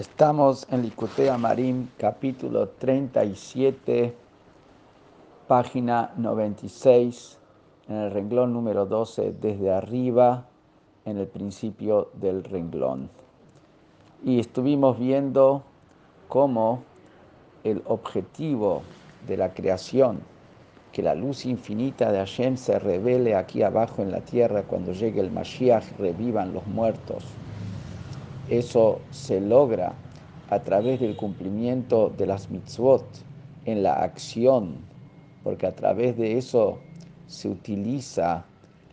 Estamos en Licutea Marim, capítulo 37, página 96, en el renglón número 12, desde arriba, en el principio del renglón. Y estuvimos viendo cómo el objetivo de la creación, que la luz infinita de Hashem se revele aquí abajo en la tierra cuando llegue el Mashiach, revivan los muertos eso se logra a través del cumplimiento de las mitzvot en la acción, porque a través de eso se utiliza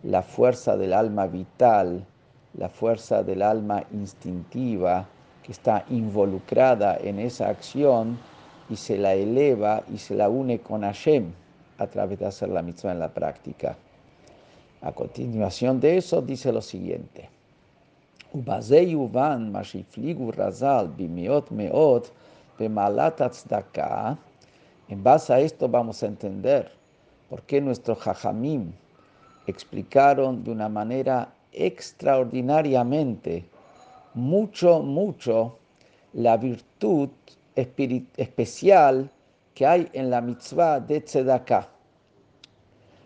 la fuerza del alma vital, la fuerza del alma instintiva que está involucrada en esa acción y se la eleva y se la une con Hashem a través de hacer la mitzvah en la práctica. A continuación de eso dice lo siguiente. ובזה יובן מה שהפליגו רז"ל במאות מאות במעלת הצדקה. En base a esto vamos a entender por qué nuestros jajamim explicaron de una manera extraordinariamente, mucho, mucho, la virtud especial que hay en la mitzvah de tzedakah.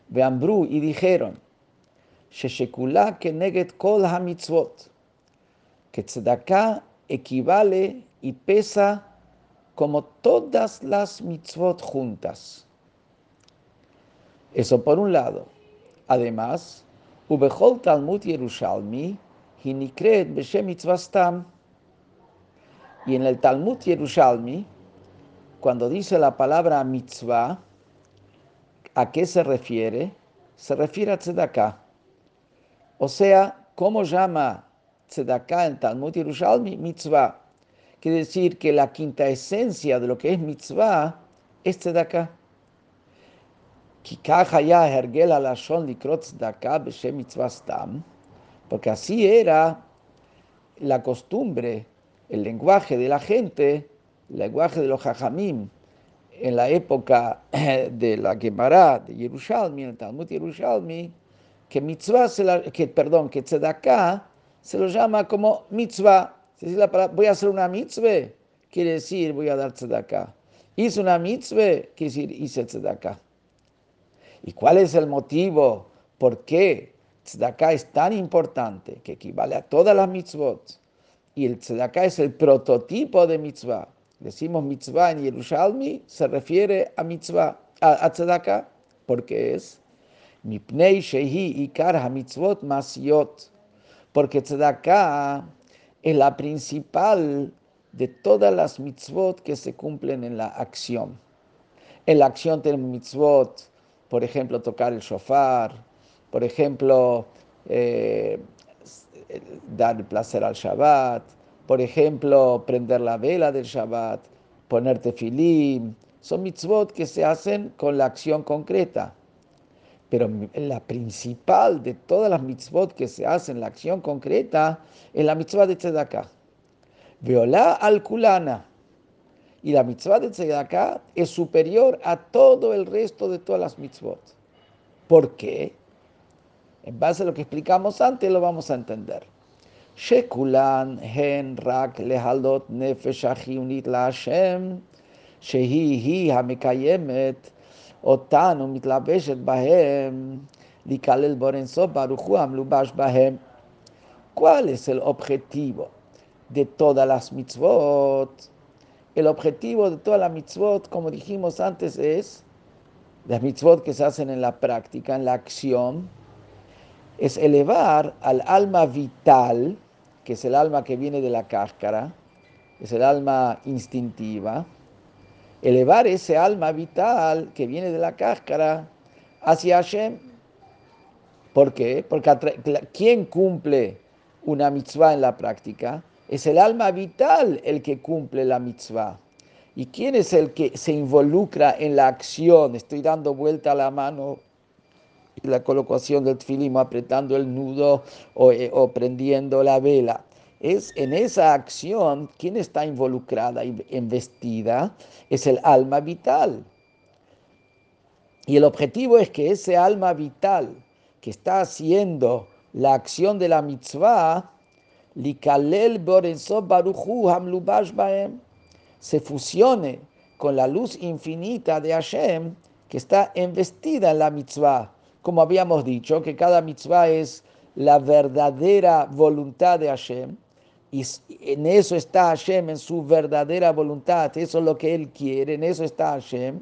Veambru y dijeron, Sheshekula que neget kol ha-mitzvot que tzedakah equivale y pesa como todas las mitzvot juntas. Eso por un lado. Además, Ubechol Talmud Yerushalmi, Hinikret. Y en el Talmud Yerushalmi, cuando dice la palabra mitzvah, ¿a qué se refiere? Se refiere a tzedakah. O sea, ¿cómo llama tzedakah en Talmud Yerushalmi, mitzvah. Quiere decir que la quinta esencia de lo que es mitzvah es tzedakah. Porque así era la costumbre, el lenguaje de la gente, el lenguaje de los hajamim, en la época de la Gemara de Yerushalmi, en el Talmud Yerushalmi, que mitzvah, que, perdón, que tzedakah se lo llama como mitzvah. Si la palabra, voy a hacer una mitzvah, quiere decir voy a dar tzedakah. Hice una mitzvah, quiere decir hice tzedakah. ¿Y cuál es el motivo? ¿Por qué tzedakah es tan importante que equivale a todas las mitzvot? Y el tzedakah es el prototipo de mitzvah. Decimos mitzvah en Yerushalmi, se refiere a mitzvah, a, a tzedakah, porque es mipnei shehi ikar ha-mitzvot masiyot porque tzedakah es la principal de todas las mitzvot que se cumplen en la acción. En la acción tenemos mitzvot, por ejemplo, tocar el shofar, por ejemplo, eh, dar placer al Shabbat, por ejemplo, prender la vela del Shabbat, ponerte filim. Son mitzvot que se hacen con la acción concreta. Pero la principal de todas las mitzvot que se hacen, la acción concreta, es la mitzvah de tzedakah. Veolá al kulana. Y la mitzvah de tzedakah es superior a todo el resto de todas las mitzvot. ¿Por qué? En base a lo que explicamos antes, lo vamos a entender. Shekulan hen rak lehaldot nefesh achiunit la shehi hi hamekayemet, אותנו מתלבשת בהם, להיכלל בורנסוף ברוך הוא המלובש בהם. ¿Cuál es el objetivo de todas las mitzvot? El objetivo de todas las mitzvot, como dijimos antes, es las mitzvot que se hacen en la práctica, en la acción, es elevar al alma vital, que es el alma que viene de la cáscara, es el alma instintiva, elevar ese alma vital que viene de la cáscara hacia Hashem. ¿Por qué? Porque quien cumple una mitzvah en la práctica es el alma vital el que cumple la mitzvah. ¿Y quién es el que se involucra en la acción? Estoy dando vuelta a la mano la colocación del tfilim, apretando el nudo o, eh, o prendiendo la vela es en esa acción, quien está involucrada y investida es el alma vital. Y el objetivo es que ese alma vital que está haciendo la acción de la mitzvah se fusione con la luz infinita de Hashem que está investida en la mitzvah. Como habíamos dicho, que cada mitzvah es la verdadera voluntad de Hashem. Y en eso está Hashem, en su verdadera voluntad. Eso es lo que Él quiere, en eso está Hashem.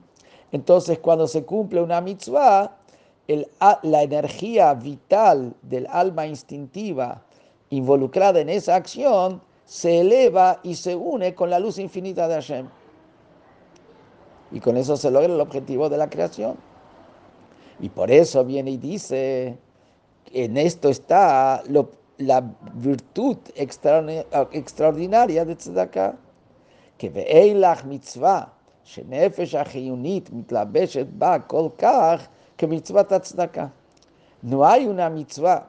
Entonces, cuando se cumple una mitzvah, la energía vital del alma instintiva involucrada en esa acción se eleva y se une con la luz infinita de Hashem. Y con eso se logra el objetivo de la creación. Y por eso viene y dice, en esto está la virtud extraordinaria de tzedakah, que ve'eilach mitzvah, שנפש החיונית מתלבשת בה כל כך כמצוות הצדקה. No hay una mitzvah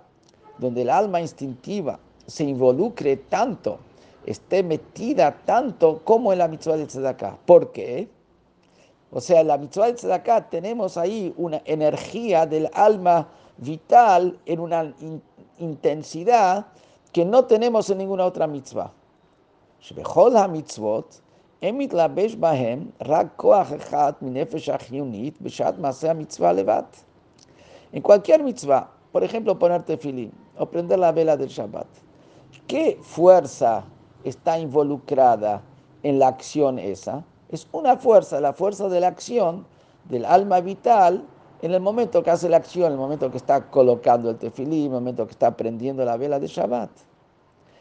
donde el alma instintiva se involucre tanto, esté metida tanto como en la mitzvah de tzedakah. ¿Por qué? O sea, en la mitzvah de tzedakah tenemos ahí una energía del alma vital en una intensidad que no tenemos en ninguna otra mitzvah. mitzvot מתלבש בהם רק כוח אחד מנפש החיונית בשעת מעשה המצווה לבד. En cualquier mitzvah, por ejemplo, poner tefilín o prender la vela del Shabbat, ¿qué fuerza está involucrada en la acción esa? Es una fuerza, la fuerza de la acción del alma vital en el momento que hace la acción, en el momento que está colocando el tefilín, en el momento que está prendiendo la vela de Shabbat.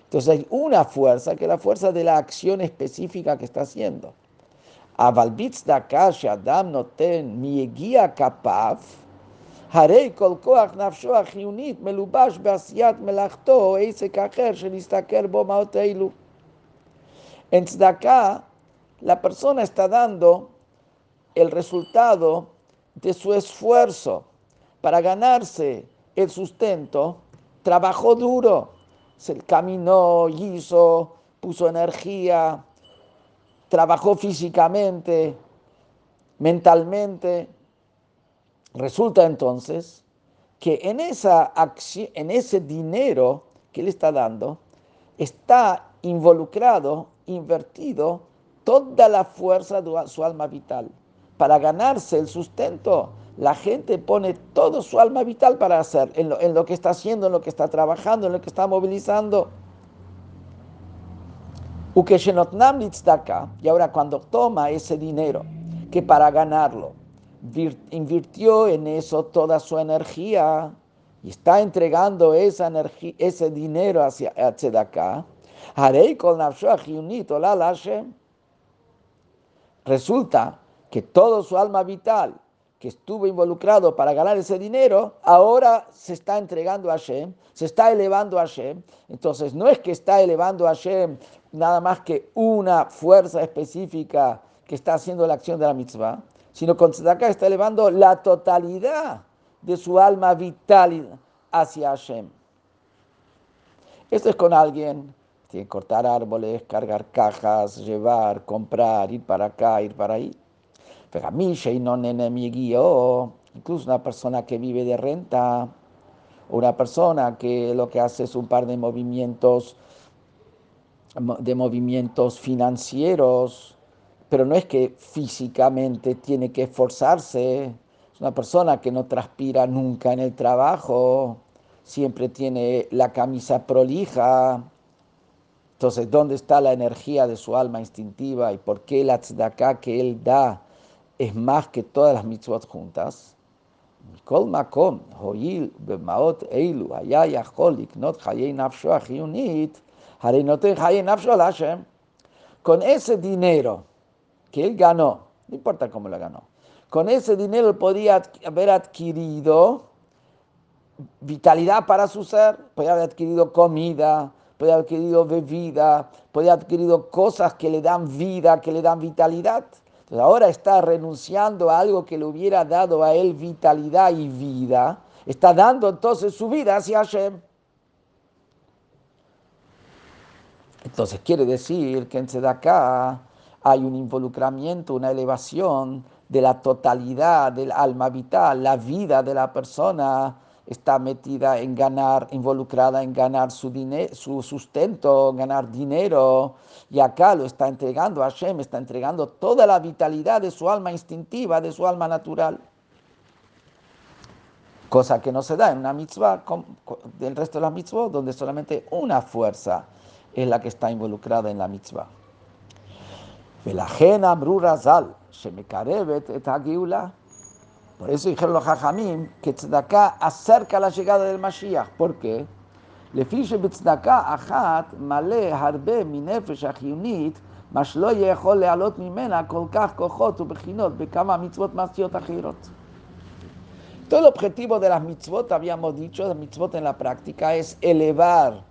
Entonces hay una fuerza que es la fuerza de la acción específica que está haciendo. Adam noten guía kapav, harei kol koach nafsho achiunit melubash beasiat melachto shenistaker bo maoteilu. En tzedakah, la persona está dando el resultado de su esfuerzo para ganarse el sustento, trabajó duro se caminó, hizo, puso energía, trabajó físicamente, mentalmente. Resulta entonces que en, esa en ese dinero que le está dando está involucrado, invertido toda la fuerza de su alma vital. Para ganarse el sustento, la gente pone todo su alma vital para hacer, en lo, que está haciendo, en lo que está trabajando, en lo que está movilizando. Y ahora cuando toma ese dinero, que para ganarlo, invirtió en eso toda su energía y está entregando esa energía, ese dinero hacia Tzedakah, resulta que todo su alma vital que estuvo involucrado para ganar ese dinero, ahora se está entregando a Hashem, se está elevando a Hashem. Entonces, no es que está elevando a Hashem nada más que una fuerza específica que está haciendo la acción de la mitzvah, sino con acá está elevando la totalidad de su alma vital hacia Hashem. Esto es con alguien, tiene que cortar árboles, cargar cajas, llevar, comprar, ir para acá, ir para ahí incluso una persona que vive de renta, una persona que lo que hace es un par de movimientos, de movimientos financieros, pero no es que físicamente tiene que esforzarse, es una persona que no transpira nunca en el trabajo, siempre tiene la camisa prolija. Entonces, ¿dónde está la energía de su alma instintiva y por qué la tzedakah que él da es más que todas las mitzvot juntas. Con ese dinero que él ganó, no importa cómo lo ganó, con ese dinero podía haber adquirido vitalidad para su ser, podía haber adquirido comida, podía haber adquirido bebida, podía haber adquirido cosas que le dan vida, que le dan vitalidad ahora está renunciando a algo que le hubiera dado a él vitalidad y vida. Está dando entonces su vida hacia Hashem. Entonces quiere decir que en Tzedakah hay un involucramiento, una elevación de la totalidad del alma vital, la vida de la persona está metida en ganar, involucrada en ganar su, su sustento, ganar dinero, y acá lo está entregando a Hashem, está entregando toda la vitalidad de su alma instintiva, de su alma natural. Cosa que no se da en una mitzvah del resto de las mitzvot, donde solamente una fuerza es la que está involucrada en la mitzvah. Por eso dijeron los hajamim que tzedakah acerca la llegada del Mashiach. ¿Por qué? לפי שבצדקה אחת מלא הרבה מנפש החיונית, מה שלא יכול להעלות ממנה כל כך כוחות ובחינות בכמה מצוות מעשיות אחרות. Todo el objetivo de las mitzvot, habíamos dicho, las mitzvot en la práctica, es elevar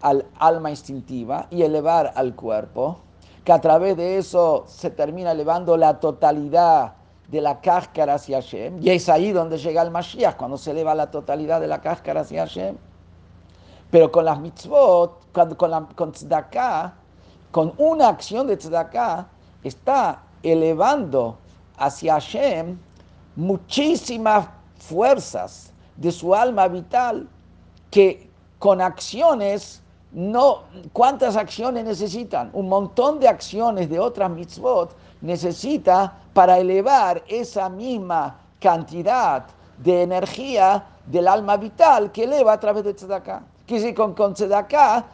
al alma instintiva y elevar al cuerpo, que a través de eso se termina elevando la totalidad de la cáscara hacia Hashem, y es ahí donde llega el Mashiach, cuando se eleva la totalidad de la cáscara hacia Hashem. Pero con las mitzvot, con, la, con tzedakah, con una acción de tzedakah, está elevando hacia Hashem muchísimas fuerzas de su alma vital que con acciones no, ¿cuántas acciones necesitan? Un montón de acciones de otras mitzvot necesita para elevar esa misma cantidad de energía del alma vital que eleva a través de tzedakah. Que si con, con tzedakah,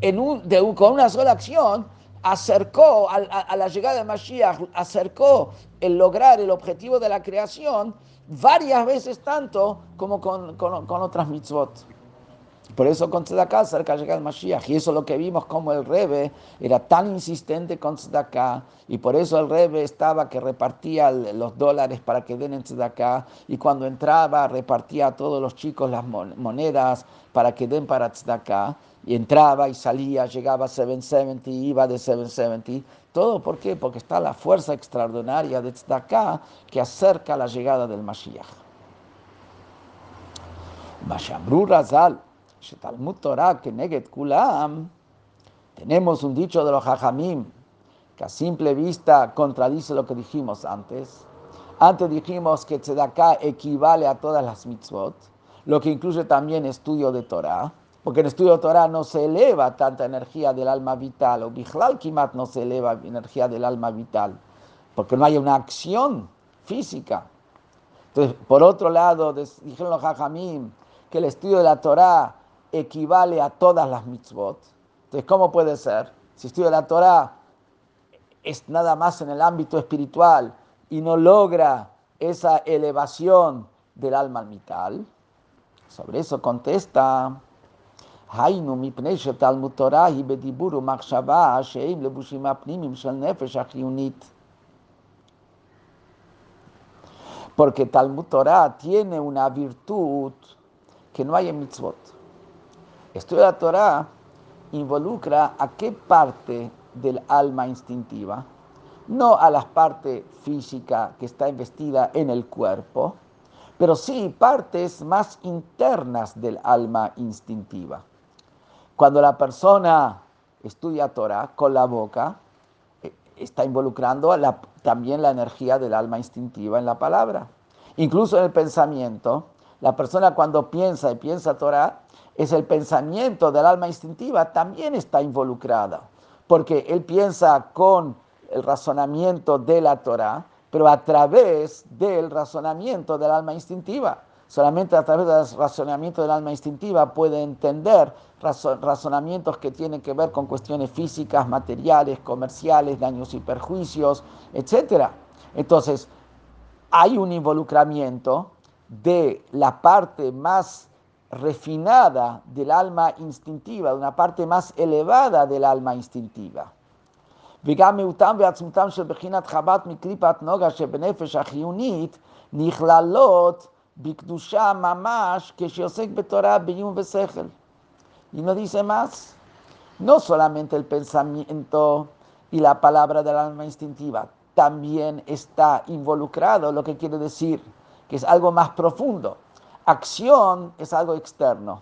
en un, de, con una sola acción, acercó a, la llegada de Mashiach, acercó el lograr el objetivo de la creación varias veces tanto como con, con, con otras mitzvot. Por eso con Tzedakah cerca de llegar el Mashiach. Y eso es lo que vimos como el Rebe era tan insistente con Tzedakah. Y por eso el Rebe estaba que repartía los dólares para que den en Tzedakah. Y cuando entraba repartía a todos los chicos las monedas para que den para Tzedakah. Y entraba y salía, llegaba a 770, iba de 770. ¿Todo por qué? Porque está la fuerza extraordinaria de Tzedakah que acerca la llegada del Mashiach. Mashamru Razal Tenemos un dicho de los hajamim que a simple vista contradice lo que dijimos antes. Antes dijimos que tzedakah equivale a todas las mitzvot, lo que incluye también estudio de Torah, porque en estudio de Torah no se eleva tanta energía del alma vital, o Bichlal Kimat no se eleva energía del alma vital, porque no hay una acción física. Entonces, por otro lado, dijeron los hajamim que el estudio de la Torah equivale a todas las mitzvot. Entonces, ¿cómo puede ser? Si estudia la Torah es nada más en el ámbito espiritual y no logra esa elevación del alma vital. Sobre eso contesta, porque Talmud Torah tiene una virtud que no hay en mitzvot. Estudio de la Torah involucra a qué parte del alma instintiva, no a la parte física que está investida en el cuerpo, pero sí partes más internas del alma instintiva. Cuando la persona estudia Torah con la boca, eh, está involucrando también la energía del alma instintiva en la palabra. Incluso en el pensamiento, la persona cuando piensa y piensa Torah, es el pensamiento del alma instintiva, también está involucrada, porque él piensa con el razonamiento de la Torah, pero a través del razonamiento del alma instintiva. Solamente a través del razonamiento del alma instintiva puede entender razonamientos que tienen que ver con cuestiones físicas, materiales, comerciales, daños y perjuicios, etc. Entonces, hay un involucramiento de la parte más refinada del alma instintiva, de una parte más elevada del alma instintiva. וגם מיעוטם ועצמותם של בחינת חבת מקליפת נוגה שבנפש החיונית נכללות בקדושה ממש כשעוסק בתורה בעיון ושכל. Y no dice más, no solamente el pensamiento y la palabra del alma instintiva, también está involucrado, lo que quiere decir que es algo más profundo. Acción es algo externo.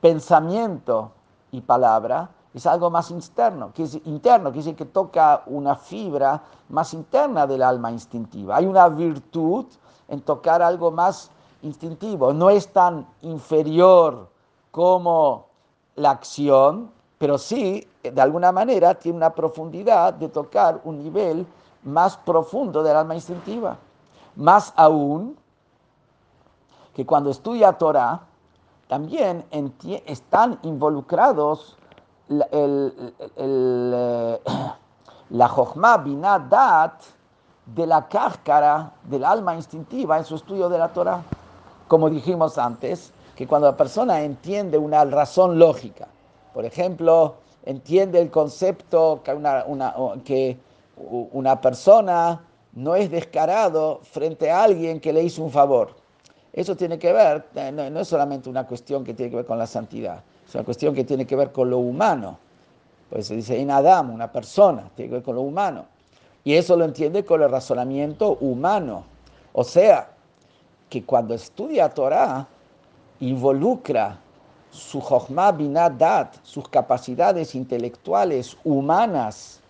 Pensamiento y palabra es algo más interno, que es interno, que que toca una fibra más interna del alma instintiva. Hay una virtud en tocar algo más instintivo. No es tan inferior como la acción, pero sí, de alguna manera, tiene una profundidad de tocar un nivel más profundo del alma instintiva. Más aún, que cuando estudia Torah, también están involucrados eh, la Jochma Binadat de la cáscara del alma instintiva en su estudio de la Torah. Como dijimos antes, que cuando la persona entiende una razón lógica, por ejemplo, entiende el concepto que una, que una persona no es descarado frente a alguien que le hizo un favor. Eso tiene que ver, eh, no, es solamente una cuestión que tiene que ver con la santidad, es una cuestión que tiene que ver con lo humano. Pues se dice en Adam, una persona, tiene que ver con lo humano. Y eso lo entiende con el razonamiento humano. O sea, que cuando estudia Torah, involucra su Jochma Binadat, sus capacidades intelectuales humanas,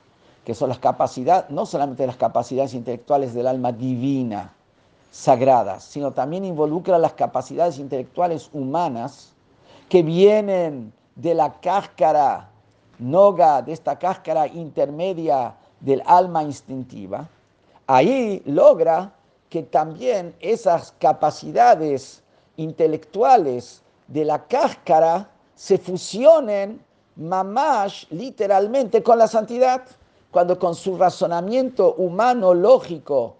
que son las capacidades, no solamente las capacidades intelectuales del alma divina, sagradas, sino también involucra las capacidades intelectuales humanas que vienen de la cáscara noga, de esta cáscara intermedia del alma instintiva, ahí logra que también esas capacidades intelectuales de la cáscara se fusionen mamash literalmente con la santidad, cuando con su razonamiento humano lógico,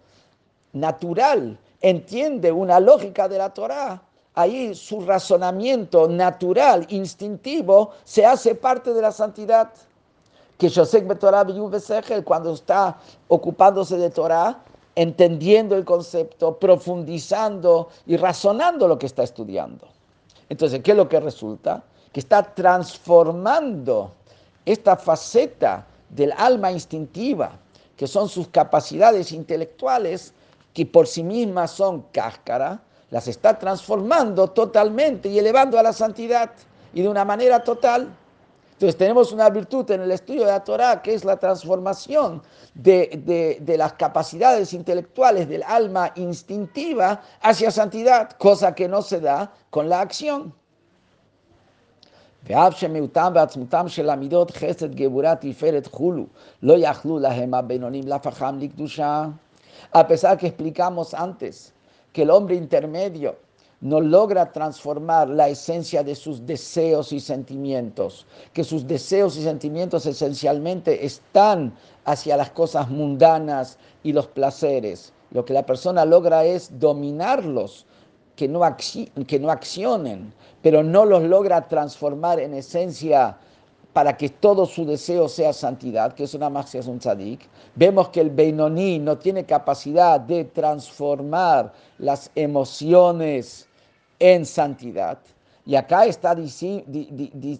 natural, entiende una lógica de la Torah, ahí su razonamiento natural, instintivo, se hace parte de la santidad. Que José Betorah cuando está ocupándose de Torah, entendiendo el concepto, profundizando y razonando lo que está estudiando. Entonces, ¿qué es lo que resulta? Que está transformando esta faceta del alma instintiva, que son sus capacidades intelectuales, que por sí mismas son cáscara, las está transformando totalmente y elevando a la santidad y de una manera total. Entonces tenemos una virtud en el estudio de la Torah que es la transformación de, las capacidades intelectuales del alma instintiva hacia santidad, cosa que no se da con la acción. A pesar que explicamos antes que el hombre intermedio no logra transformar la esencia de sus deseos y sentimientos, que sus deseos y sentimientos esencialmente están hacia las cosas mundanas y los placeres. Lo que la persona logra es dominarlos, que no, que no accionen, pero no los logra transformar en esencia para que todo su deseo sea santidad, que es una es un tzadik, vemos que el Beinoní no tiene capacidad de transformar las emociones en santidad. Y acá está,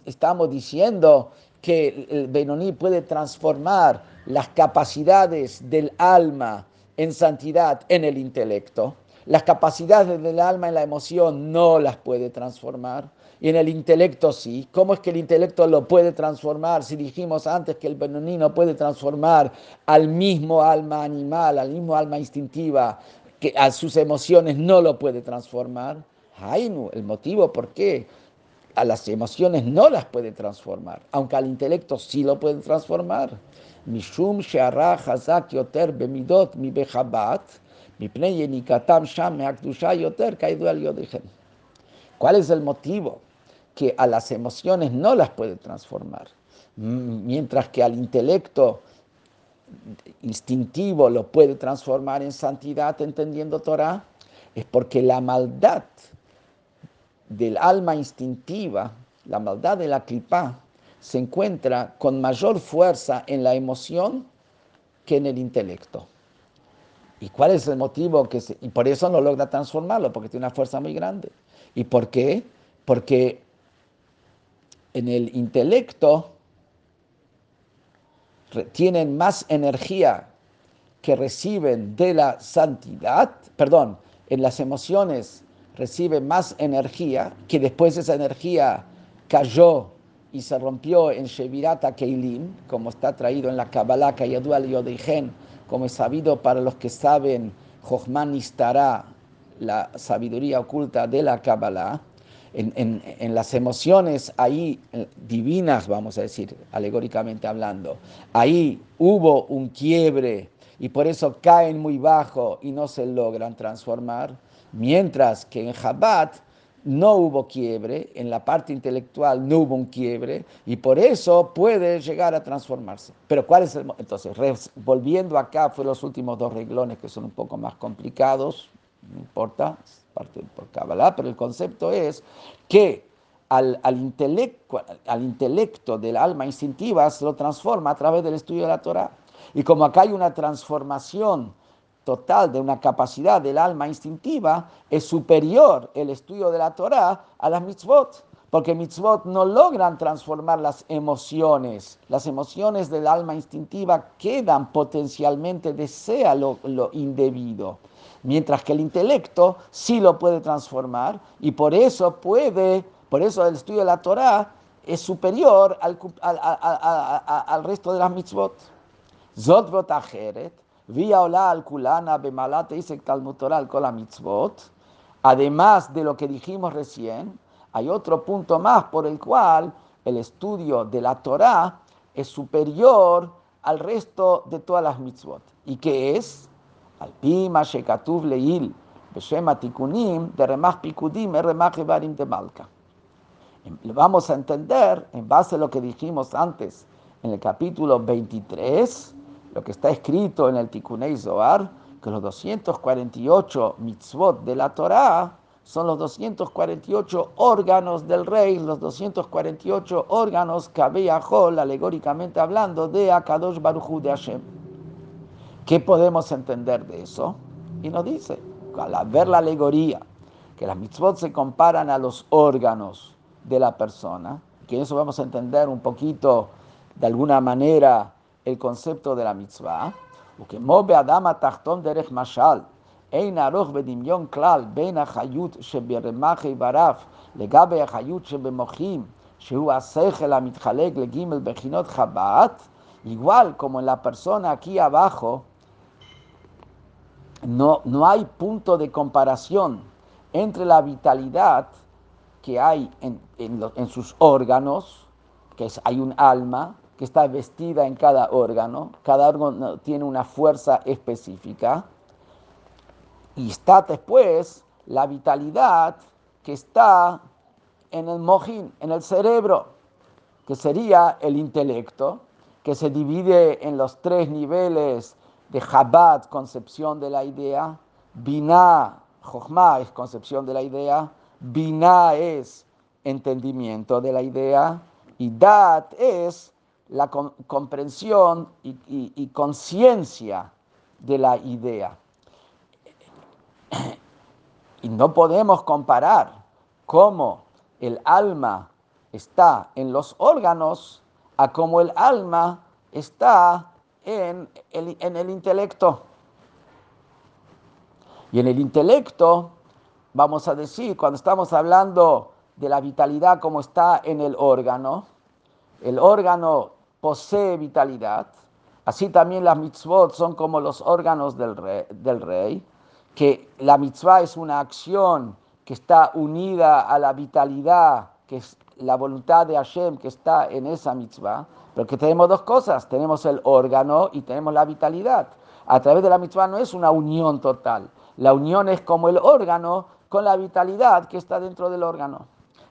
estamos diciendo que el Benoní puede transformar las capacidades del alma en santidad en el intelecto. Las capacidades del alma en la emoción no las puede transformar. Y en el intelecto sí. ¿Cómo es que el intelecto lo puede transformar? Si dijimos antes que el Benoní no puede transformar al mismo alma animal, al mismo alma instintiva, que a sus emociones no lo puede transformar. Hainu, el motivo por qué a las emociones no las puede transformar, aunque al intelecto sí lo puede transformar. Mishum hazak yoter bemidot ¿Cuál es el motivo? Que a las emociones no las puede transformar, mientras que al intelecto instintivo lo puede transformar en santidad entendiendo Torah, es porque la maldad del alma instintiva, la maldad de la clipa, se encuentra con mayor fuerza en la emoción que en el intelecto. ¿Y cuál es el motivo? Que y por eso no logra transformarlo, porque tiene una fuerza muy grande. ¿Y por qué? Porque en el intelecto tienen más energía que reciben de la santidad, perdón, en las emociones recibe más energía, que después esa energía cayó y se rompió en Shevirata Keilim, como está traído en la Kabbalah Kayadu al Yodeigen, como es sabido para los que saben, Jochman Istara, la sabiduría oculta de la Kabbalah, en, las emociones ahí divinas, vamos a decir, alegóricamente hablando, ahí hubo un quiebre y por eso caen muy bajo y no se logran transformar, mientras que en Chabad no hubo quiebre, en la parte intelectual no hubo un quiebre y por eso puede llegar a transformarse. Pero ¿cuál es el entonces volviendo acá fue los últimos dos reglones que son un poco más complicados, no importa, parte por Kabbalah, pero el concepto es que al, intelecto, al intelecto del alma instintiva se lo transforma a través del estudio de la Torah. Y como acá hay una transformación total de una capacidad del alma instintiva, es superior el estudio de la Torah a las mitzvot, porque mitzvot no logran transformar las emociones. Las emociones del alma instintiva quedan potencialmente, desea lo, lo indebido, mientras que el intelecto sí lo puede transformar y por eso puede, por eso el estudio de la Torah es superior al resto de las mitzvot. Zot vía hola al kulana bemalate dice talmutoral con la mitzvot. Además de lo que dijimos recién, hay otro punto más por el cual el estudio de la Torah es superior al resto de todas las mitzvot. ¿Y qué es? Al pima shekatuv leil beshema tikunim de remach pikudim remach de malka. Vamos a entender, en base a lo que dijimos antes en el capítulo 23, lo que está escrito en el Tikunei Zohar, que los 248 mitzvot de la Torah son los 248 órganos del rey, los 248 órganos Kabeyahol, alegóricamente hablando, de Akadosh Baruchu de Hashem. ¿Qué podemos entender de eso? Y nos dice, al ver la alegoría, que las mitzvot se comparan a los órganos de la persona, que eso vamos a entender un poquito, de alguna manera, el concepto de la mitzvah, que mobe adama tachton derech mashal, ein aroch bedimion klal, ben achayut sheberemach baraf, legabe achayut shebemochim, שהוא השכל המתחלק לגימל בחינות חב"ד, igual como en la persona aquí abajo, no, no hay punto de comparación entre la vitalidad que hay en, en, en sus órganos, que es, hay un alma, que está vestida en cada órgano, cada órgano tiene una fuerza específica, y está después la vitalidad que está en el mojín, en el cerebro, que sería el intelecto, que se divide en los tres niveles de Chabad, concepción de la idea, Binah, Jochma es concepción de la idea, Binah es entendimiento de la idea, y Dat es la comprensión y, conciencia de la idea. Y no podemos comparar cómo el alma está en los órganos a cómo el alma está en el, en el intelecto. Y en el intelecto, vamos a decir, cuando estamos hablando de la vitalidad como está en el órgano, el órgano posee vitalidad, así también las mitzvot son como los órganos del rey, que la mitzvah es una acción que está unida a la vitalidad, que es la voluntad de Hashem que está en esa mitzvah, pero que tenemos dos cosas, tenemos el órgano y tenemos la vitalidad. A través de la mitzvah no es una unión total, la unión es como el órgano con la vitalidad que está dentro del órgano.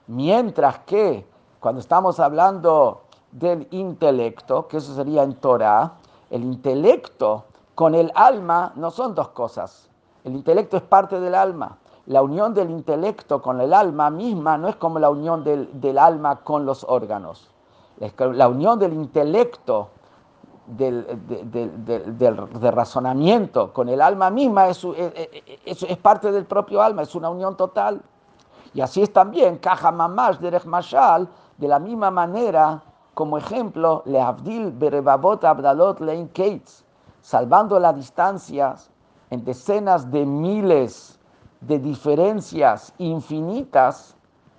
Mientras que cuando estamos hablando del intelecto, que eso sería en Torah, el intelecto con el alma no son dos cosas. El intelecto es parte del alma. La unión del intelecto con el alma misma no es como la unión del, alma con los órganos. La unión del intelecto, del, razonamiento con el alma misma es, es, es, parte del propio alma, es una unión total. Y así es también, Caja Mamash, Derech Mashal, de la misma manera como ejemplo, le Abdil Berebabot Abdalot Lein Kates, salvando las distancias en decenas de miles de diferencias infinitas,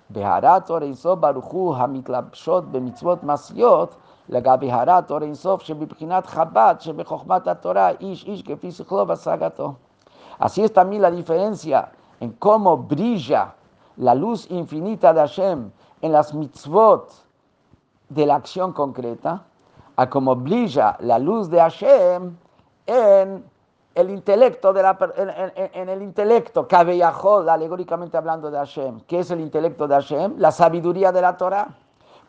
Beharat Oreinsov Baruchu Hamiklapshot Bemitzvot Masiot, לגבי הרת אור אינסוף שבבחינת חב"ד שבחוכמת התורה איש איש כפי שכלו והשגתו. Así es también la diferencia en cómo brilla la luz infinita de Hashem en las mitzvot de la acción concreta, a cómo brilla la luz de Hashem en el intelecto, de la, en, el intelecto, alegóricamente hablando de Hashem. ¿Qué es el intelecto de Hashem? La sabiduría de la Torah.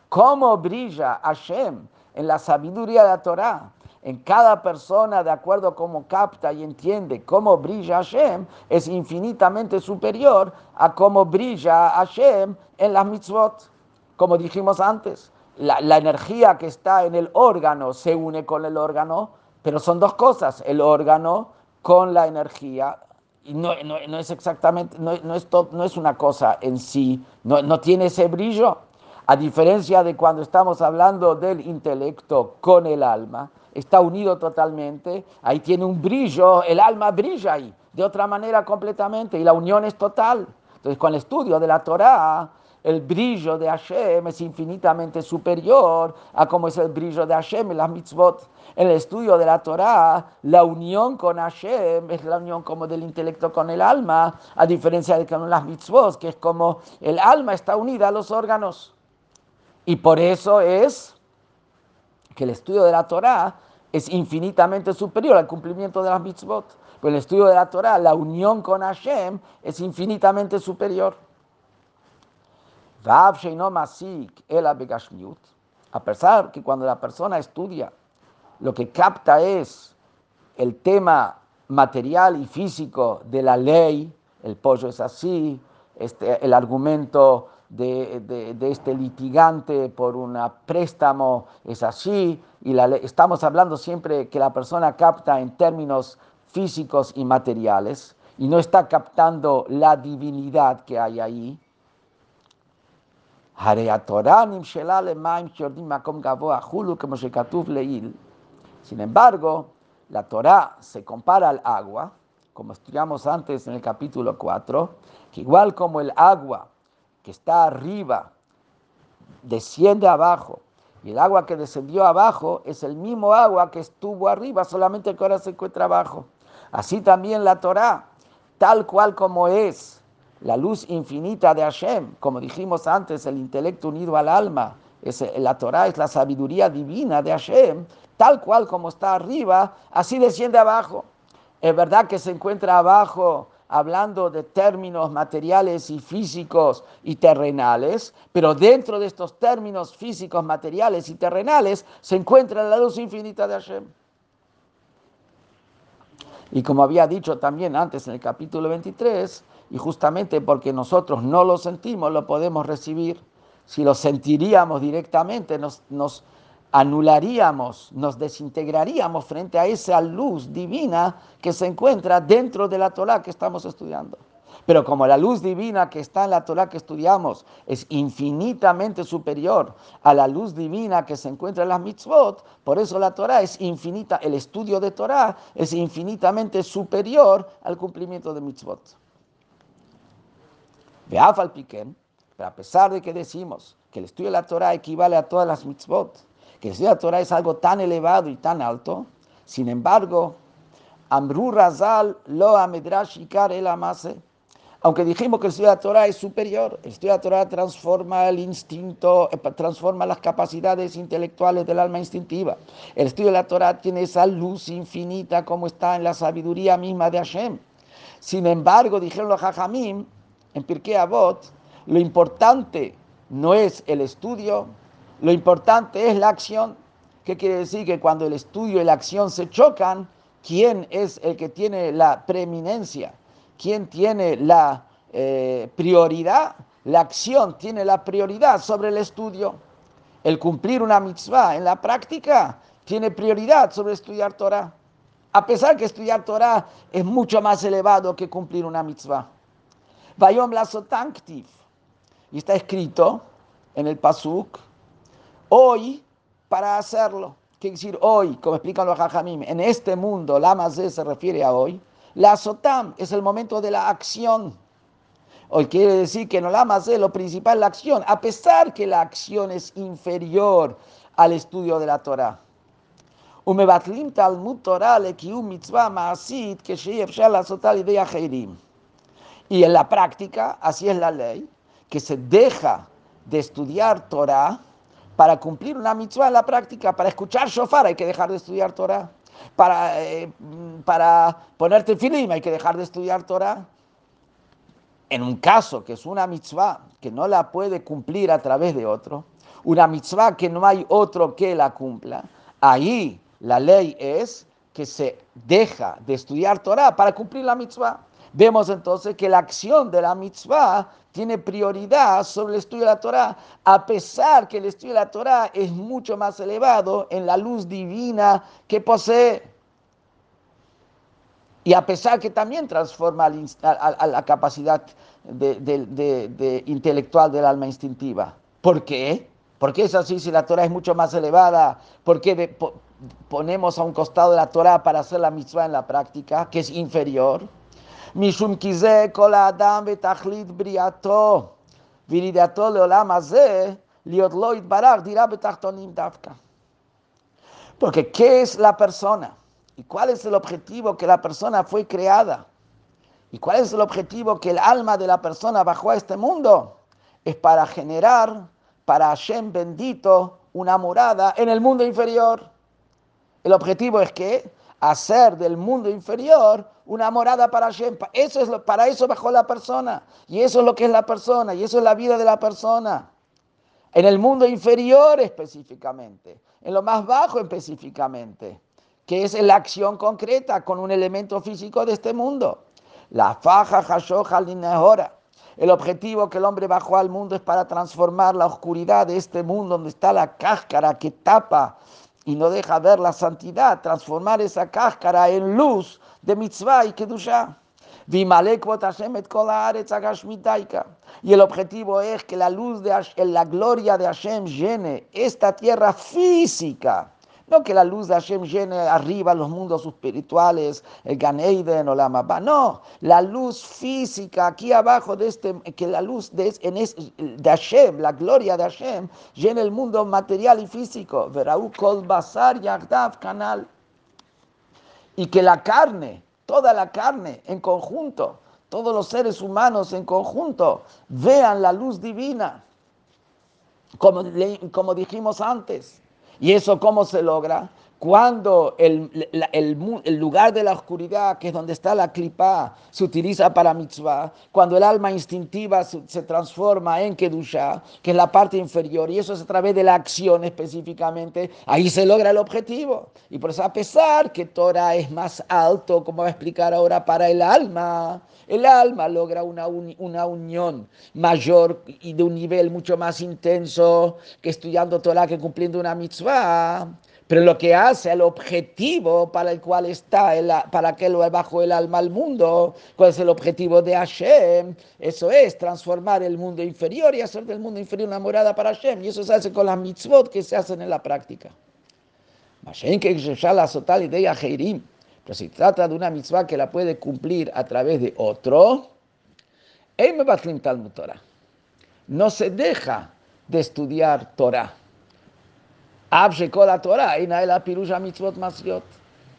¿Cómo brilla Hashem en la sabiduría de la Torah? En cada persona, de acuerdo a cómo capta y entiende cómo brilla Hashem, es infinitamente superior a cómo brilla Hashem en las mitzvot. Como dijimos antes, la, la energía que está en el órgano se une con el órgano pero son dos cosas, el órgano con la energía. Y no, no, es exactamente, no, es no es una cosa en sí, no, tiene ese brillo. A diferencia de cuando estamos hablando del intelecto con el alma, está unido totalmente, ahí tiene un brillo, el alma brilla ahí, de otra manera completamente, y la unión es total. Entonces, con el estudio de la Torah, el brillo de Hashem es infinitamente superior a como es el brillo de Hashem en las mitzvot. En el estudio de la Torah, la unión con Hashem es la unión como del intelecto con el alma, a diferencia de con las mitzvot, que es como el alma está unida a los órganos. Y por eso es que el estudio de la Torah es infinitamente superior al cumplimiento de las mitzvot. Pero el estudio de la Torah, la unión con Hashem, es infinitamente superior. A pesar que cuando la persona estudia, lo que capta es el tema material y físico de la ley, el pollo es así, este, el argumento de, este litigante por un préstamo es así, y la estamos hablando siempre que la persona capta en términos físicos y materiales, y no está captando la divinidad que hay ahí, sin embargo, la Torah se compara al agua, como estudiamos antes en el capítulo 4, que igual como el agua que está arriba desciende abajo, y el agua que descendió abajo es el mismo agua que estuvo arriba, solamente que ahora se encuentra abajo. Así también la Torah, tal cual como es la luz infinita de Hashem, como dijimos antes, el intelecto unido al alma, es, la Torah es la sabiduría divina de Hashem, tal cual como está arriba, así desciende abajo. Es verdad que se encuentra abajo hablando de términos materiales y físicos y terrenales, pero dentro de estos términos físicos, materiales y terrenales se encuentra la luz infinita de Hashem. Y como había dicho también antes en el capítulo 23, y justamente porque nosotros no lo sentimos, lo podemos recibir. Si lo sentiríamos directamente, nos, anularíamos, nos desintegraríamos frente a esa luz divina que se encuentra dentro de la Torah que estamos estudiando. Pero como la luz divina que está en la Torah que estudiamos es infinitamente superior a la luz divina que se encuentra en las mitzvot, por eso la Torah es infinita, el estudio de Torah es infinitamente superior al cumplimiento de mitzvot. Pero a pesar de que decimos que el estudio de la Torah equivale a todas las mitzvot, que el estudio de la Torah es algo tan elevado y tan alto, sin embargo, Amru Razal lo amedrash el amase. Aunque dijimos que el estudio de la Torah es superior, el estudio de la Torah transforma el instinto, eh, transforma las capacidades intelectuales del alma instintiva. El estudio de la Torah tiene esa luz infinita como está en la sabiduría misma de Hashem. Sin embargo, dijeron los Jajamim, en Pirkei Avot, lo importante no es el estudio, lo importante es la acción. ¿Qué quiere decir? Que cuando el estudio y la acción se chocan, ¿quién es el que tiene la preeminencia? ¿Quién tiene la eh, prioridad? La acción tiene la prioridad sobre el estudio. El cumplir una mitzvah en la práctica tiene prioridad sobre estudiar Torah. A pesar que estudiar Torah es mucho más elevado que cumplir una mitzvah. Vayom la sotanktiv. Y está escrito en el Pasuk, hoy para hacerlo. Quiere decir hoy, como explican los Jajamim, en este mundo, la Mazé se refiere a hoy. La sotam es el momento de la acción. Hoy quiere decir que no la Mazé, lo principal es la acción, a pesar que la acción es inferior al estudio de la Torah. Y en la práctica, así es la ley, que se deja de estudiar Torah para cumplir una mitzvah en la práctica, para escuchar shofar hay que dejar de estudiar Torah, para, eh, para ponerte filim hay que dejar de estudiar Torah. En un caso que es una mitzvah que no la puede cumplir a través de otro, una mitzvah que no hay otro que la cumpla, ahí la ley es que se deja de estudiar Torah para cumplir la mitzvah. Vemos entonces que la acción de la mitzvah tiene prioridad sobre el estudio de la Torah, a pesar que el estudio de la Torah es mucho más elevado en la luz divina que posee. Y a pesar que también transforma a, la capacidad de, intelectual del alma instintiva. ¿Por qué? ¿Por qué es así si la Torah es mucho más elevada? ¿Por qué ponemos a un costado de la Torah para hacer la mitzvah en la práctica, que es inferior? משום כי זה כל האדם ותכלית בריאתו, וירידתו לעולם הזה, להיות לא יתברך דירה בתחתונים דווקא. Porque ¿qué es la persona? ¿Y cuál es el objetivo que la persona fue creada? ¿Y cuál es el objetivo que el alma de la persona bajó a este mundo? Es para generar para Hashem bendito una morada en el mundo inferior. El objetivo es que hacer del mundo inferior una morada para Hashem. Eso es lo, para eso bajó la persona. Y eso es lo que es la persona. Y eso es la vida de la persona. En el mundo inferior específicamente. En lo más bajo específicamente. Que es la acción concreta con un elemento físico de este mundo. La faja linehora. El objetivo que el hombre bajó al mundo es para transformar la oscuridad de este mundo donde está la cáscara que tapa y no deja ver la santidad, transformar esa cáscara en luz de mitzvah y kedusha. Y el objetivo es que la luz de Hashem, la gloria de Hashem llene esta tierra física. No que la luz de Hashem llene arriba los mundos espirituales, el Gan Eden o la Mabá. No, la luz física aquí abajo de este, que la luz de, en de Hashem, la gloria de Hashem, llene el mundo material y físico. Verau kol basar yagdav canal. Y que la carne, toda la carne en conjunto, todos los seres humanos en conjunto, vean la luz divina, como, como dijimos antes. ¿Y eso cómo se logra? Cuando el, el, lugar de la oscuridad, que es donde está la clipa, se utiliza para mitzvah, cuando el alma instintiva se, transforma en kedusha, que es la parte inferior, y eso es a través de la acción específicamente, ahí se logra el objetivo. Y por eso, a pesar que Torah es más alto, como va a explicar ahora, para el alma, el alma logra una, una unión mayor y de un nivel mucho más intenso que estudiando Torah, que cumpliendo una mitzvah. Pero lo que hace, el objetivo para el cual está, el, para que lo bajo el alma al mundo, cuál es el objetivo de Hashem, eso es transformar el mundo inferior y hacer del mundo inferior una morada para Hashem. Y eso se hace con las mitzvot que se hacen en la práctica. Pero si trata de una mitzvah que la puede cumplir a través de otro, no se deja de estudiar Torah. A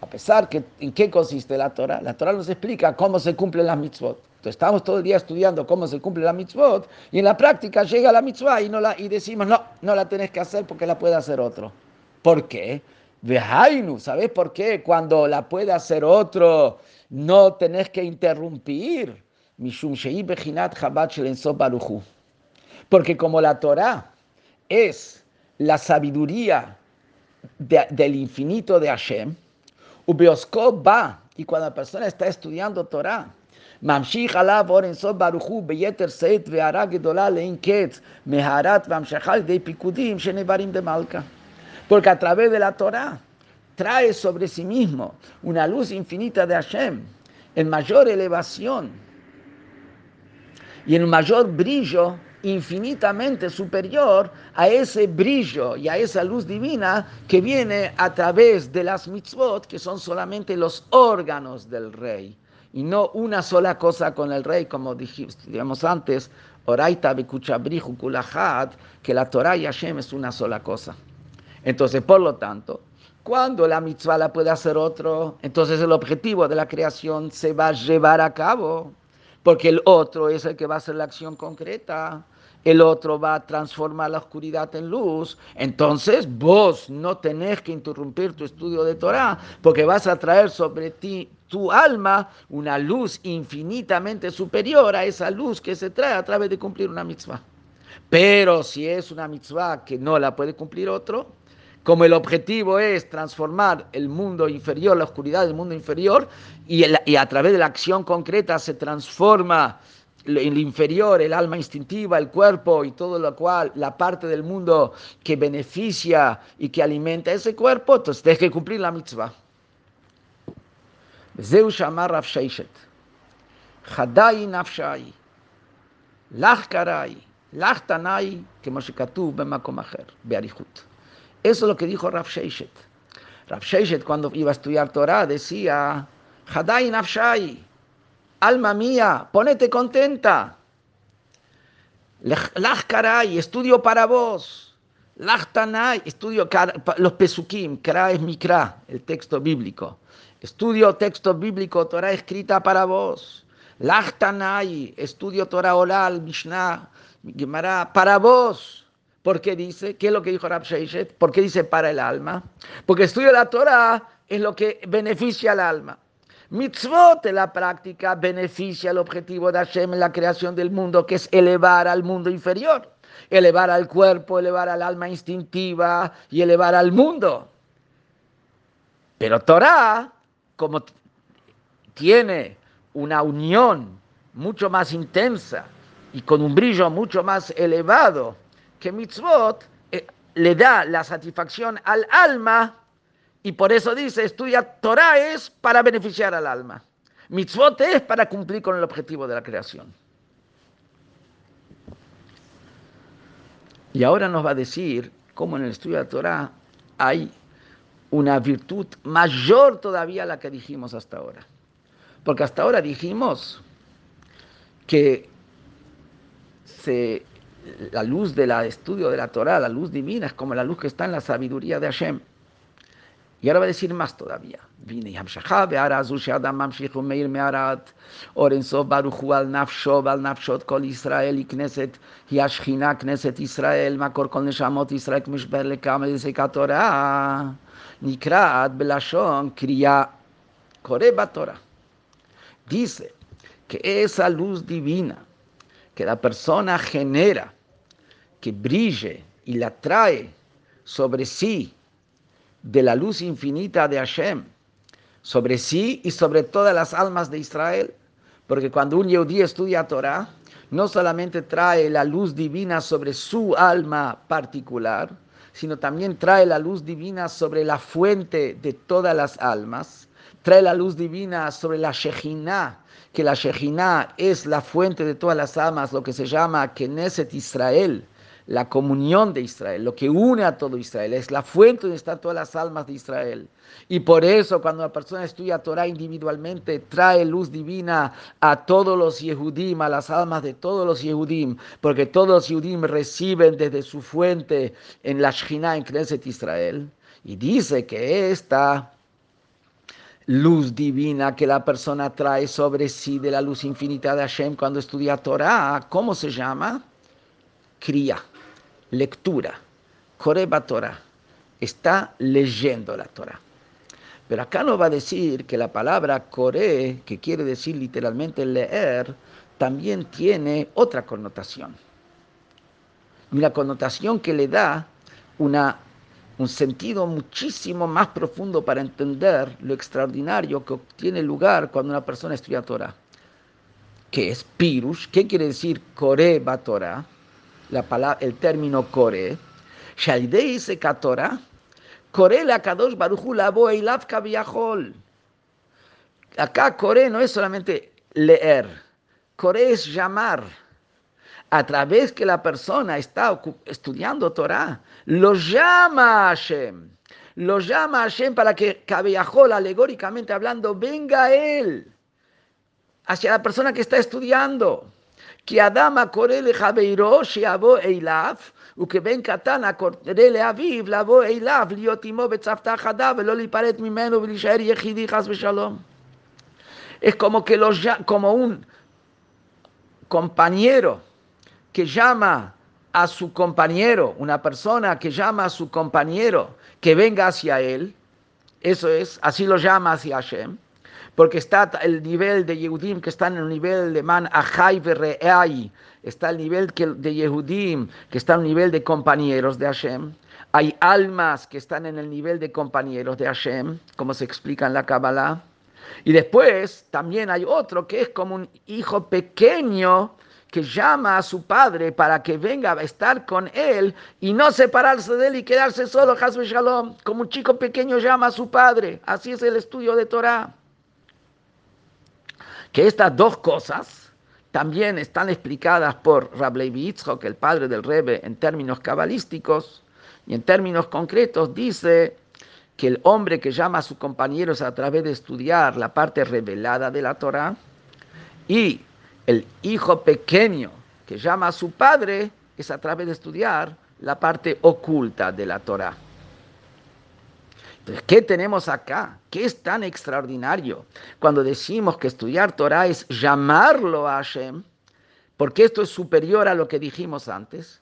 pesar que en qué consiste la Torah, la Torah nos explica cómo se cumplen las mitzvot. Estamos todo el día estudiando cómo se cumple la mitzvot y en la práctica llega la mitzvah y, no la, y decimos, no, no la tenés que hacer porque la puede hacer otro. ¿Por qué? Vejainu, ¿sabes por qué? Cuando la puede hacer otro, no tenés que interrumpir. Porque como la Torah es la sabiduría del infinito de Hashem, va, y cuando la persona está estudiando Torah, ממשיך עליו אור אינסוף ברוך הוא ביתר שאת והערה גדולה לאין קץ, מהרת והמשכה לידי פיקודים שנברים דמלכה. Porque a través de la Torah trae sobre sí mismo una luz infinita de Hashem en mayor elevación y en mayor brillo infinitamente superior a ese brillo y a esa luz divina que viene a través de las mitzvot, que son solamente los órganos del rey, y no una sola cosa con el rey, como dijimos antes, Oraita que la Torah y Hashem es una sola cosa. Entonces, por lo tanto, cuando la mitzvah la puede hacer otro, entonces el objetivo de la creación se va a llevar a cabo. porque el otro es el que va a hacer la acción concreta el otro va a transformar la oscuridad en luz, entonces vos no tenés que interrumpir tu estudio de Torah, porque vas a traer sobre ti tu alma una luz infinitamente superior a esa luz que se trae a través de cumplir una mitzvah. Pero si es una mitzvah que no la puede cumplir otro, como el objetivo es transformar el mundo inferior, la oscuridad del mundo inferior, y, y a través de la acción concreta se transforma el inferior, el alma instintiva, el cuerpo y todo lo cual, la parte del mundo que beneficia y que alimenta ese cuerpo, entonces tienes que cumplir la mitzvah. זהו שאמר רב ששת, חדאי נפשי, לך קראי, לך תנאי, כמו שכתוב במקום אחר, באריכות. Eso es lo que dijo Rav Sheishet. Rav Sheishet cuando iba a estudiar Torah decía, Hadai nafshai, alma mía, ponete contenta. Karai, estudio para vos. Lach tanai, estudio los pesukim, kara es mikra, el texto bíblico. Estudio texto bíblico, Torah escrita para vos. Lach tanai, estudio Torah oral, Mishnah, Gemara, para vos. ¿Por qué dice? ¿Qué es lo que dijo Rab Sheishet? ¿Por qué dice para el alma? Porque estudio la Torah es lo que beneficia al alma. Mitzvot la práctica beneficia el objetivo de Hashem en la creación del mundo, que es elevar al mundo inferior, elevar al cuerpo, elevar al alma instintiva y elevar al mundo. Pero Torah, como tiene una unión mucho más intensa y con un brillo mucho más elevado que mitzvot, eh, le da la satisfacción al alma y por eso dice, estudia Torah es para beneficiar al alma. Mitzvot es para cumplir con el objetivo de la creación. Y ahora nos va a decir cómo en el estudio de la Torah hay una virtud mayor todavía a la que dijimos hasta ahora. Porque hasta ahora dijimos que la luz del estudio de la Torah, la luz divina, es como la luz que está en la sabiduría de Hashem. Y ahora va a decir más todavía. Vine y Hamshachá, Beara Azu, Sheadam Mamshich, Meir Mearat, Orensov, Baruchu, Al Nafsho, Al Nafshot, Kol Israel, y Knesset, y Ashchina, Knesset Israel, Makor Kol Neshamot Israel, Kmishber Lekam, dice Katorah, Nikrat, Belashon, Kriya, Koreba Torah. Dice que esa luz divina que la persona genera, que brille y la trae sobre sí, de la luz infinita de Hashem sobre sí y sobre todas las almas de Israel. Porque cuando un Yehudí estudia Torah, no solamente trae la luz divina sobre su alma particular, sino también trae la luz divina sobre la fuente de todas las almas, trae la luz divina sobre la Shejinah, que la Shejinah es la fuente de todas las almas, lo que se llama Knesset Israel, la comunión de Israel, lo que une a todo Israel, es la fuente donde están todas las almas de Israel. Y por eso cuando la persona estudia Torah individualmente, trae luz divina a todos los Yehudim, a las almas de todos los Yehudim, porque todos los Yehudim reciben desde su fuente en la Shekhinah, en Knesset Israel. Y dice que esta luz divina que la persona trae sobre sí de la luz infinita de Hashem cuando estudia Torah, ¿cómo se llama? Kriya lectura. Koreba Torah. Está leyendo la Torah. Pero acá nos va a decir que la palabra Kore, que quiere decir literalmente leer, también tiene otra connotación. Una connotación que le da una, un sentido muchísimo más profundo para entender lo extraordinario que tiene lugar cuando una persona estudia Torah. Que es Pirush, ¿qué quiere decir Koreba Torah? La palabra, el término Kore, Shaldei se Torah, Kore la Kadosh Baruchu Labo Eilav Kaviahol. Acá Kore no es solamente leer, Kore es llamar. A través que la persona está estudiando Torah, lo llama a Hashem. Lo llama a Hashem para que Kaviahol, alegóricamente hablando, venga a él, hacia la persona que está estudiando. כי אדם הקורא לחברו שיבוא אליו, וכבן קטן הקורא לאביו לבוא אליו, להיות עמו בצוותא חדה ולא להיפרד ממנו ולהישאר יחידי חס ושלום. Es como que los, como un, compañero que llama a su compañero, una persona que llama a su compañero que venga hacia él, eso es, así lo llama hacia Hashem, porque está el nivel de Yehudim que está en el nivel de Man Achai está el nivel de Yehudim que está en el nivel de compañeros de Hashem. Hay almas que están en el nivel de compañeros de Hashem, como se explica en la Kabbalah. Y después también hay otro que es como un hijo pequeño que llama a su padre para que venga a estar con él y no separarse de él y quedarse solo, Hasbe Shalom, como un chico pequeño llama a su padre. Así es el estudio de Torah. Que estas dos cosas también están explicadas por Rablevi Yitzchok, el padre del Rebbe, en términos cabalísticos y en términos concretos dice que el hombre que llama a sus compañeros a través de estudiar la parte revelada de la Torah y el hijo pequeño que llama a su padre es a través de estudiar la parte oculta de la Torah. ¿Qué tenemos acá? ¿Qué es tan extraordinario cuando decimos que estudiar Torah es llamarlo a Hashem? Porque esto es superior a lo que dijimos antes.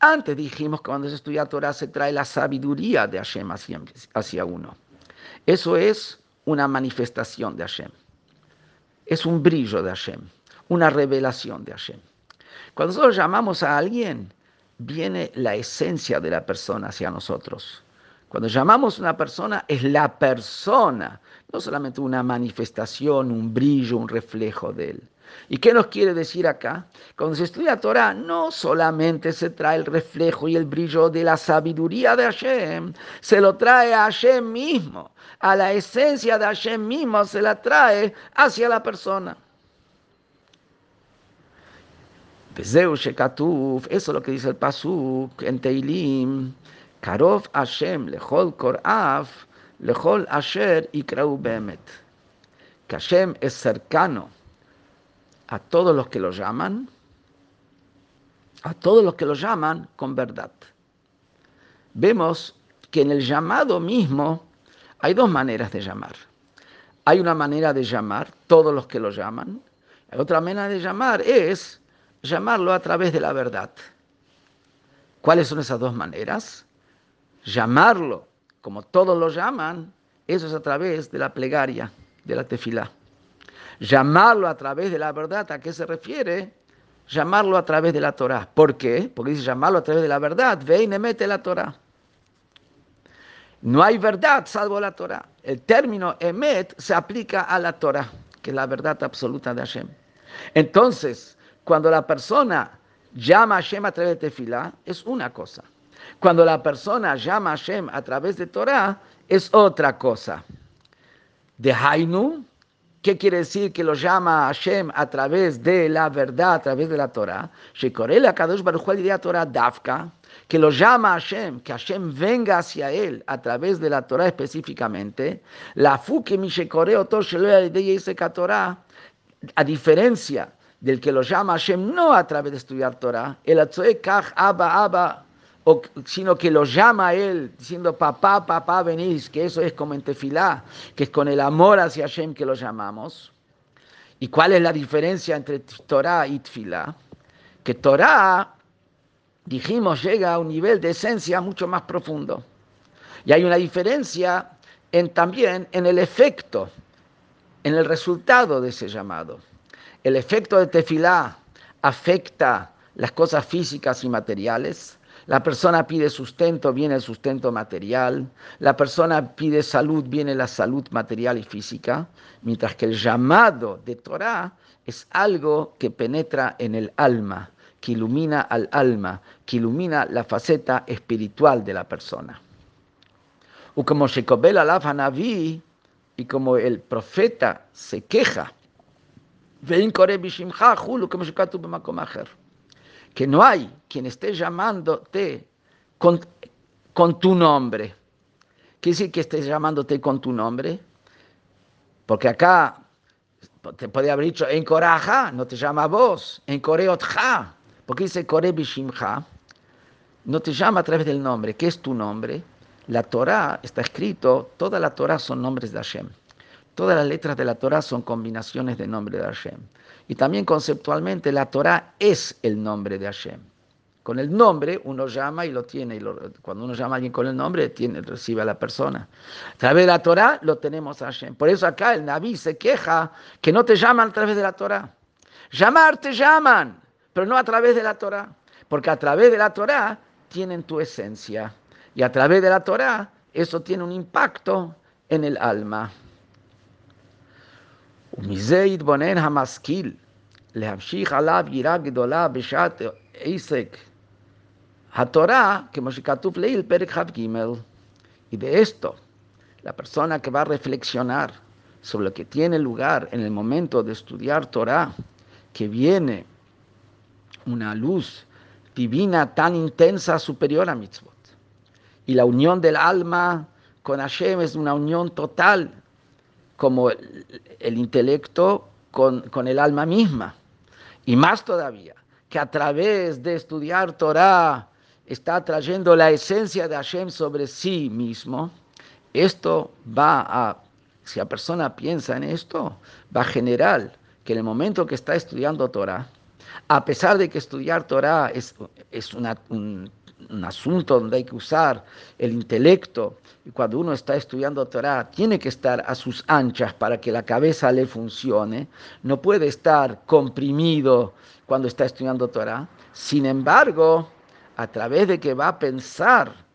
Antes dijimos que cuando se estudia Torah se trae la sabiduría de Hashem hacia, hacia uno. Eso es una manifestación de Hashem. Es un brillo de Hashem una revelación de Hashem. Cuando nosotros llamamos a alguien, viene la esencia de la persona hacia nosotros. Cuando llamamos a una persona, es la persona, no solamente una manifestación, un brillo, un reflejo de él. ¿Y qué nos quiere decir acá? Cuando se estudia Torah, no solamente se trae el reflejo y el brillo de la sabiduría de Hashem, se lo trae a Hashem mismo, a la esencia de Hashem mismo se la trae hacia la persona. eso es lo que dice el Pasuk en Teilim, Karov Hashem lechol korav, lechol asher ikrau bemet. Que Hashem es cercano a todos los que lo llaman, a todos los que lo llaman con verdad. Vemos que en el llamado mismo hay dos maneras de llamar. Hay una manera de llamar, todos los que lo llaman. Hay otra manera de llamar es llamarlo a través de la verdad. ¿Cuáles son esas dos maneras? Llamarlo, como todos lo llaman, eso es a través de la plegaria, de la tefilá. Llamarlo a través de la verdad, ¿a qué se refiere? Llamarlo a través de la Torah. ¿Por qué? Porque dice llamarlo a través de la verdad. Ve y mete la Torah. No hay verdad salvo la Torah. El término emet se aplica a la Torah, que es la verdad absoluta de Hashem. Entonces, cuando la persona llama a Hashem a través de Tefilá, es una cosa. Cuando la persona llama a Hashem a través de Torah, es otra cosa. De Hainu, ¿qué quiere decir que lo llama a Hashem a través de la verdad, a través de la Torah? Dafka, que lo llama a Hashem, que Hashem venga hacia él a través de la Torah específicamente. La fuke Torah, a diferencia del que lo llama Hashem no a través de estudiar Torah, el Kach Abba Abba, sino que lo llama a él diciendo papá, papá, venís, que eso es como en Tefilá, que es con el amor hacia Hashem que lo llamamos. ¿Y cuál es la diferencia entre Torah y Tfilá? Que Torah, dijimos, llega a un nivel de esencia mucho más profundo. Y hay una diferencia en, también en el efecto, en el resultado de ese llamado. El efecto de tefilá afecta las cosas físicas y materiales. La persona pide sustento, viene el sustento material. La persona pide salud, viene la salud material y física. Mientras que el llamado de Torah es algo que penetra en el alma, que ilumina al alma, que ilumina la faceta espiritual de la persona. Y como y como el profeta se queja que no hay quien esté llamándote con, con tu nombre. ¿Qué decir que estés llamándote con tu nombre? Porque acá te podría haber dicho en Coraja, no te llama vos, en Coreotja, porque dice Kore Bishimcha, no te llama a través del nombre. ¿Qué es tu nombre? La Torah está escrito, toda la Torah son nombres de Hashem. Todas las letras de la Torah son combinaciones de nombre de Hashem. Y también conceptualmente la Torah es el nombre de Hashem. Con el nombre uno llama y lo tiene. Y cuando uno llama a alguien con el nombre, tiene, recibe a la persona. A través de la Torah lo tenemos Hashem. Por eso acá el Naví se queja que no te llaman a través de la Torah. Llamar te llaman, pero no a través de la Torah. Porque a través de la Torah tienen tu esencia. Y a través de la Torah eso tiene un impacto en el alma. bonen hamaskil, להמשיך עליו יראה גדולה בשעת עסק Torah, como שכתוב לעיל, פרק כ"ג. Y de esto, la persona que va a reflexionar sobre lo que tiene lugar en el momento de estudiar Torah, que viene una luz divina tan intensa superior a mitzvot. Y la unión del alma con Hashem es una unión total, como el, intelecto con, con el alma misma. Y más todavía, que a través de estudiar Torah está trayendo la esencia de Hashem sobre sí mismo, esto va a, si la persona piensa en esto, va a generar que en el momento que está estudiando Torah, a pesar de que estudiar Torah es, es un, un asunto donde hay que usar el intelecto, y cuando uno está estudiando Torah, tiene que estar a sus anchas para que la cabeza le funcione, no puede estar comprimido cuando está estudiando Torah. Sin embargo, a través de que va a pensar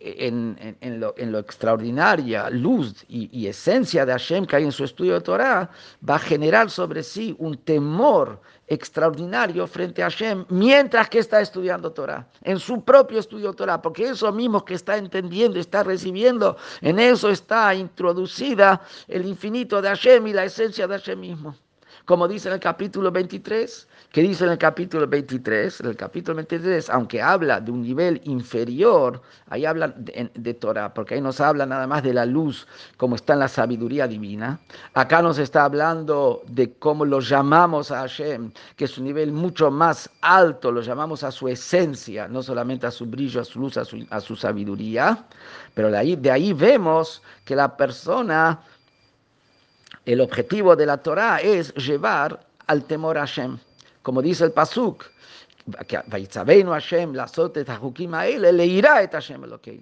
en, lo, en lo, extraordinaria luz y, esencia de Hashem que hay en su estudio de Torah, va a generar sobre sí un temor extraordinario frente a Hashem mientras que está estudiando Torah, en su propio estudio de Torah, porque eso mismo que está entendiendo, está recibiendo, en eso está introducida el infinito de Hashem y la esencia de Hashem mismo. Como dice en el capítulo 23, que dice en el capítulo 23, en el capítulo 23, aunque habla de un nivel inferior, ahí habla de, Torah, porque ahí nos habla nada más de la luz, como está en la sabiduría divina. Acá nos está hablando de cómo lo llamamos a Hashem, que es un nivel mucho más alto, lo llamamos a su esencia, no solamente a su brillo, a su luz, a su, sabiduría. Pero de ahí, de ahí vemos que la persona el objetivo de la Torah es llevar al temor a Hashem. Como dice el Pasuk, Hashem, le irá et Hashem Que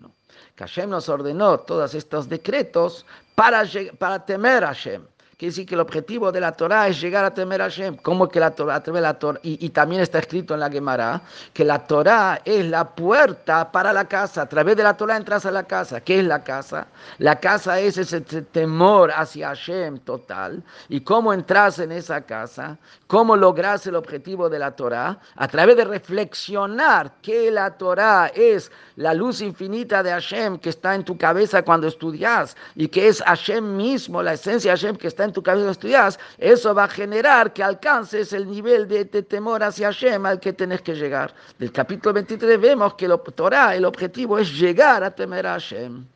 Hashem nos ordenó todos estos decretos para, para temer a Hashem. Quiere decir que el objetivo de la Torah es llegar a temer a Hashem. Como que la Torah, la Torah y, también está escrito en la Gemara que la Torah es la puerta para la casa. A través de la Torah entras a la casa. ¿Qué es la casa? La casa es ese temor hacia Hashem total. ¿Y cómo entras en esa casa? ¿Cómo logras el objetivo de la Torah? A través de reflexionar que la Torah es la luz infinita de Hashem que está en tu cabeza cuando estudias y que es Hashem mismo, la esencia de Hashem que está en tu cabeza estudias, eso va a generar que alcances el nivel de, temor hacia Hashem al que tenés que llegar. Del capítulo 23 vemos que el Torah, el objetivo es llegar a temer a Hashem.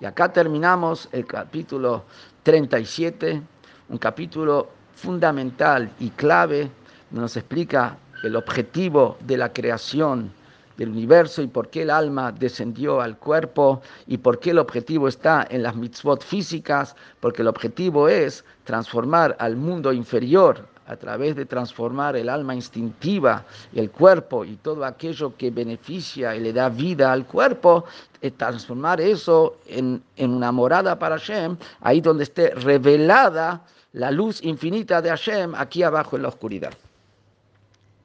Y acá terminamos el capítulo 37, un capítulo fundamental y clave, nos explica el objetivo de la creación del universo y por qué el alma descendió al cuerpo y por qué el objetivo está en las mitzvot físicas, porque el objetivo es transformar al mundo inferior a través de transformar el alma instintiva, el cuerpo y todo aquello que beneficia y le da vida al cuerpo, eh, transformar eso en, en una morada para Hashem, ahí donde esté revelada la luz infinita de Hashem aquí abajo en la oscuridad.